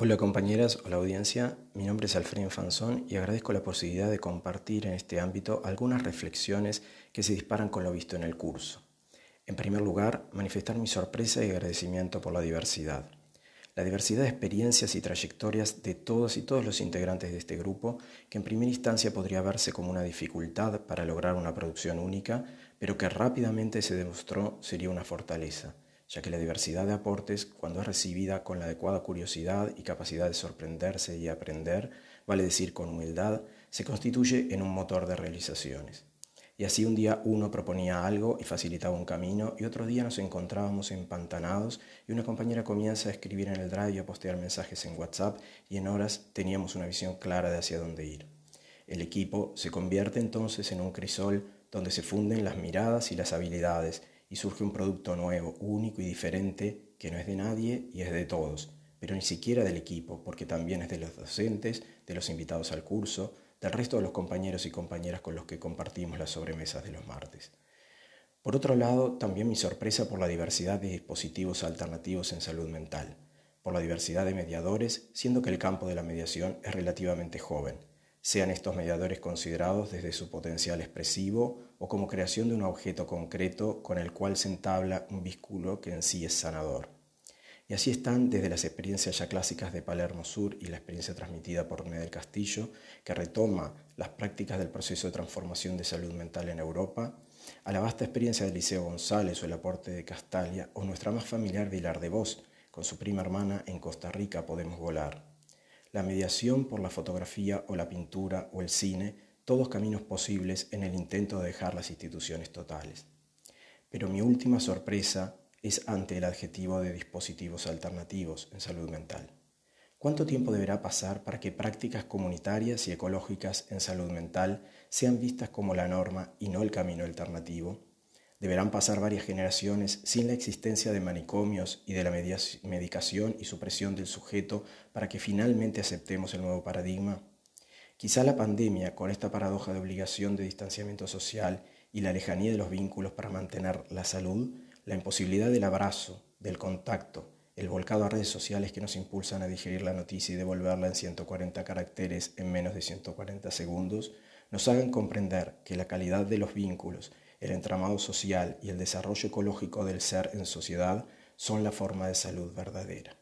Hola compañeras, hola audiencia, mi nombre es Alfredo Infanzón y agradezco la posibilidad de compartir en este ámbito algunas reflexiones que se disparan con lo visto en el curso. En primer lugar, manifestar mi sorpresa y agradecimiento por la diversidad. La diversidad de experiencias y trayectorias de todos y todos los integrantes de este grupo, que en primera instancia podría verse como una dificultad para lograr una producción única, pero que rápidamente se demostró sería una fortaleza ya que la diversidad de aportes, cuando es recibida con la adecuada curiosidad y capacidad de sorprenderse y aprender, vale decir con humildad, se constituye en un motor de realizaciones. Y así un día uno proponía algo y facilitaba un camino, y otro día nos encontrábamos empantanados y una compañera comienza a escribir en el drive y a postear mensajes en WhatsApp, y en horas teníamos una visión clara de hacia dónde ir. El equipo se convierte entonces en un crisol donde se funden las miradas y las habilidades, y surge un producto nuevo, único y diferente que no es de nadie y es de todos, pero ni siquiera del equipo, porque también es de los docentes, de los invitados al curso, del resto de los compañeros y compañeras con los que compartimos las sobremesas de los martes. Por otro lado, también mi sorpresa por la diversidad de dispositivos alternativos en salud mental, por la diversidad de mediadores, siendo que el campo de la mediación es relativamente joven, sean estos mediadores considerados desde su potencial expresivo o como creación de un objeto concreto con el cual se entabla un vínculo que en sí es sanador. Y así están desde las experiencias ya clásicas de Palermo Sur y la experiencia transmitida por René del Castillo, que retoma las prácticas del proceso de transformación de salud mental en Europa, a la vasta experiencia de Liceo González o el aporte de Castalia, o nuestra más familiar Vilar de Vos, con su prima hermana en Costa Rica Podemos Volar. La mediación por la fotografía o la pintura o el cine todos caminos posibles en el intento de dejar las instituciones totales. Pero mi última sorpresa es ante el adjetivo de dispositivos alternativos en salud mental. ¿Cuánto tiempo deberá pasar para que prácticas comunitarias y ecológicas en salud mental sean vistas como la norma y no el camino alternativo? Deberán pasar varias generaciones sin la existencia de manicomios y de la medicación y supresión del sujeto para que finalmente aceptemos el nuevo paradigma. Quizá la pandemia, con esta paradoja de obligación de distanciamiento social y la lejanía de los vínculos para mantener la salud, la imposibilidad del abrazo, del contacto, el volcado a redes sociales que nos impulsan a digerir la noticia y devolverla en 140 caracteres en menos de 140 segundos, nos hagan comprender que la calidad de los vínculos, el entramado social y el desarrollo ecológico del ser en sociedad son la forma de salud verdadera.